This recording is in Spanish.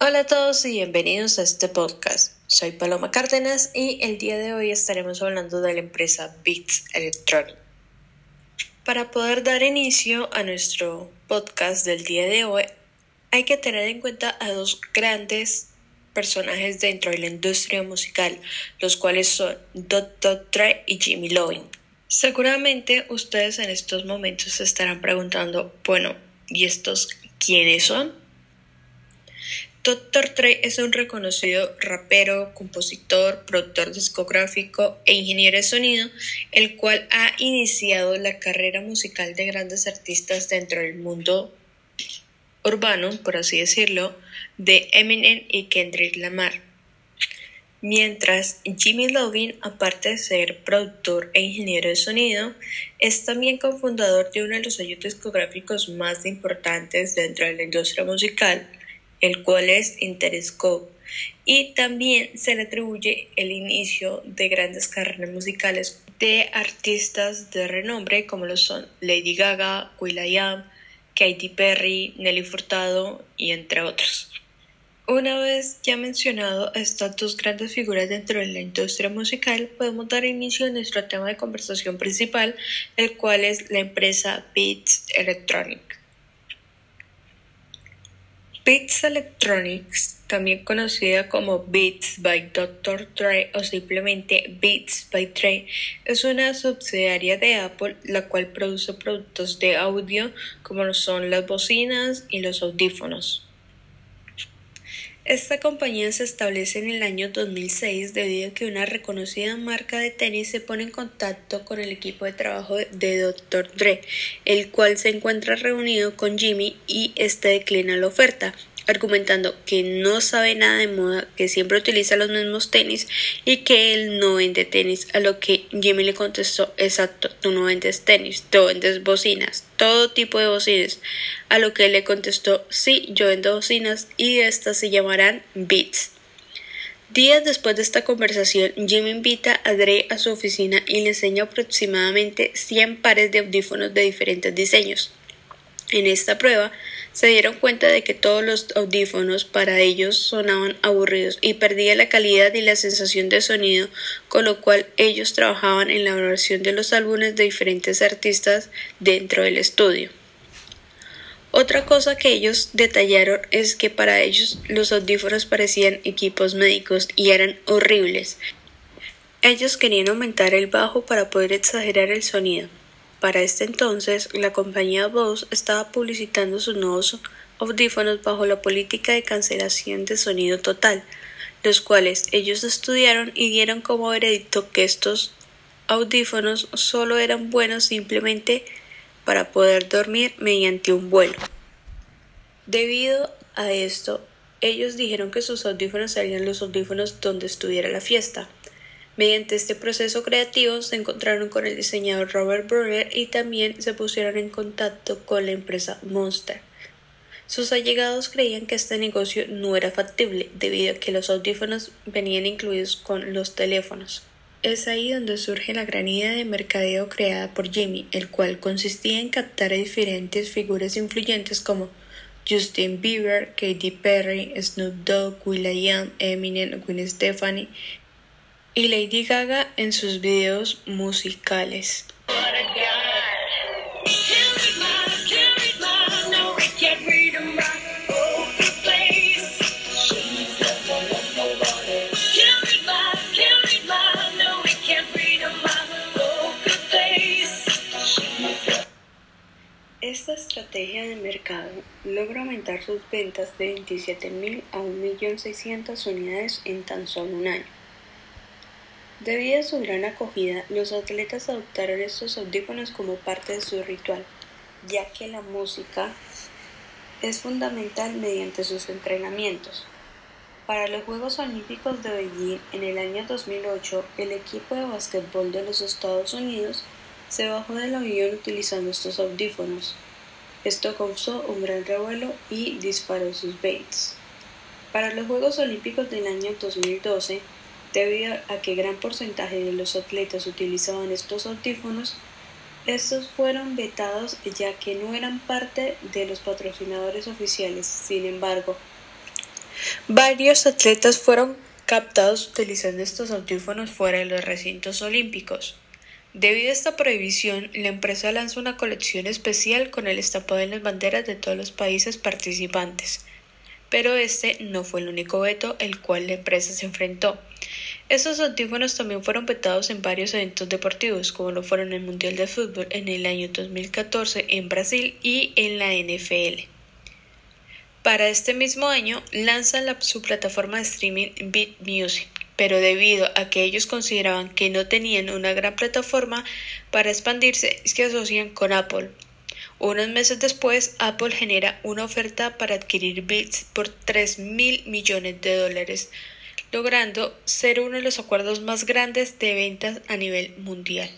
Hola a todos y bienvenidos a este podcast. Soy Paloma Cárdenas y el día de hoy estaremos hablando de la empresa Beats Electronic. Para poder dar inicio a nuestro podcast del día de hoy, hay que tener en cuenta a dos grandes personajes dentro de la industria musical, los cuales son Dr. Dre y Jimmy Lovin. Seguramente ustedes en estos momentos se estarán preguntando, bueno, ¿y estos quiénes son? Dr. Dre es un reconocido rapero, compositor, productor discográfico e ingeniero de sonido, el cual ha iniciado la carrera musical de grandes artistas dentro del mundo urbano, por así decirlo, de Eminem y Kendrick Lamar. Mientras Jimmy Lovin, aparte de ser productor e ingeniero de sonido, es también cofundador de uno de los sellos discográficos más importantes dentro de la industria musical, el cual es Interscope, y también se le atribuye el inicio de grandes carreras musicales de artistas de renombre como lo son Lady Gaga, will.i.am, Katy Perry, Nelly Furtado y entre otros. Una vez ya mencionado estas dos grandes figuras dentro de la industria musical, podemos dar inicio a nuestro tema de conversación principal, el cual es la empresa Beats Electronic. Beats Electronics, también conocida como Beats by Dr. Dre o simplemente Beats by Dre, es una subsidiaria de Apple la cual produce productos de audio como son las bocinas y los audífonos. Esta compañía se establece en el año 2006 debido a que una reconocida marca de tenis se pone en contacto con el equipo de trabajo de Dr. Dre, el cual se encuentra reunido con Jimmy y este declina la oferta, argumentando que no sabe nada de moda, que siempre utiliza los mismos tenis y que él no vende tenis, a lo que Jimmy le contestó, exacto, tú no vendes tenis, tú vendes bocinas, todo tipo de bocinas, a lo que él le contestó, sí, yo vendo bocinas y estas se llamarán Beats. Días después de esta conversación, Jimmy invita a Dre a su oficina y le enseña aproximadamente 100 pares de audífonos de diferentes diseños. En esta prueba, se dieron cuenta de que todos los audífonos para ellos sonaban aburridos y perdía la calidad y la sensación de sonido, con lo cual ellos trabajaban en la elaboración de los álbumes de diferentes artistas dentro del estudio. Otra cosa que ellos detallaron es que para ellos los audífonos parecían equipos médicos y eran horribles. Ellos querían aumentar el bajo para poder exagerar el sonido. Para este entonces, la compañía Bose estaba publicitando sus nuevos audífonos bajo la política de cancelación de sonido total, los cuales ellos estudiaron y dieron como veredicto que estos audífonos solo eran buenos simplemente para poder dormir mediante un vuelo. Debido a esto, ellos dijeron que sus audífonos serían los audífonos donde estuviera la fiesta. Mediante este proceso creativo se encontraron con el diseñador Robert Burger y también se pusieron en contacto con la empresa Monster. Sus allegados creían que este negocio no era factible debido a que los audífonos venían incluidos con los teléfonos. Es ahí donde surge la gran idea de mercadeo creada por Jimmy, el cual consistía en captar a diferentes figuras influyentes como Justin Bieber, Katy Perry, Snoop Dogg, will.i.am, Eminem, Gwen Stefani, y Lady Gaga en sus videos musicales. Esta estrategia de mercado logra aumentar sus ventas de 27.000 a 1.600.000 unidades en tan solo un año. Debido a su gran acogida, los atletas adoptaron estos audífonos como parte de su ritual, ya que la música es fundamental mediante sus entrenamientos. Para los Juegos Olímpicos de Beijing en el año 2008, el equipo de básquetbol de los Estados Unidos se bajó del avión utilizando estos audífonos. Esto causó un gran revuelo y disparó sus baits. Para los Juegos Olímpicos del año 2012, Debido a que gran porcentaje de los atletas utilizaban estos audífonos, estos fueron vetados ya que no eran parte de los patrocinadores oficiales. Sin embargo, Varios atletas fueron captados utilizando estos audífonos fuera de los recintos olímpicos. Debido a esta prohibición, la empresa lanzó una colección especial con el estampado en las banderas de todos los países participantes. Pero este no fue el único veto el cual la empresa se enfrentó. Estos audífonos también fueron vetados en varios eventos deportivos, como lo fueron el Mundial de Fútbol en el año 2014 en Brasil y en la NFL. Para este mismo año lanzan la, su plataforma de streaming Beat Music, pero debido a que ellos consideraban que no tenían una gran plataforma para expandirse, que asocian con Apple. Unos meses después, Apple genera una oferta para adquirir Beats por 3 mil millones de dólares, logrando ser uno de los acuerdos más grandes de ventas a nivel mundial.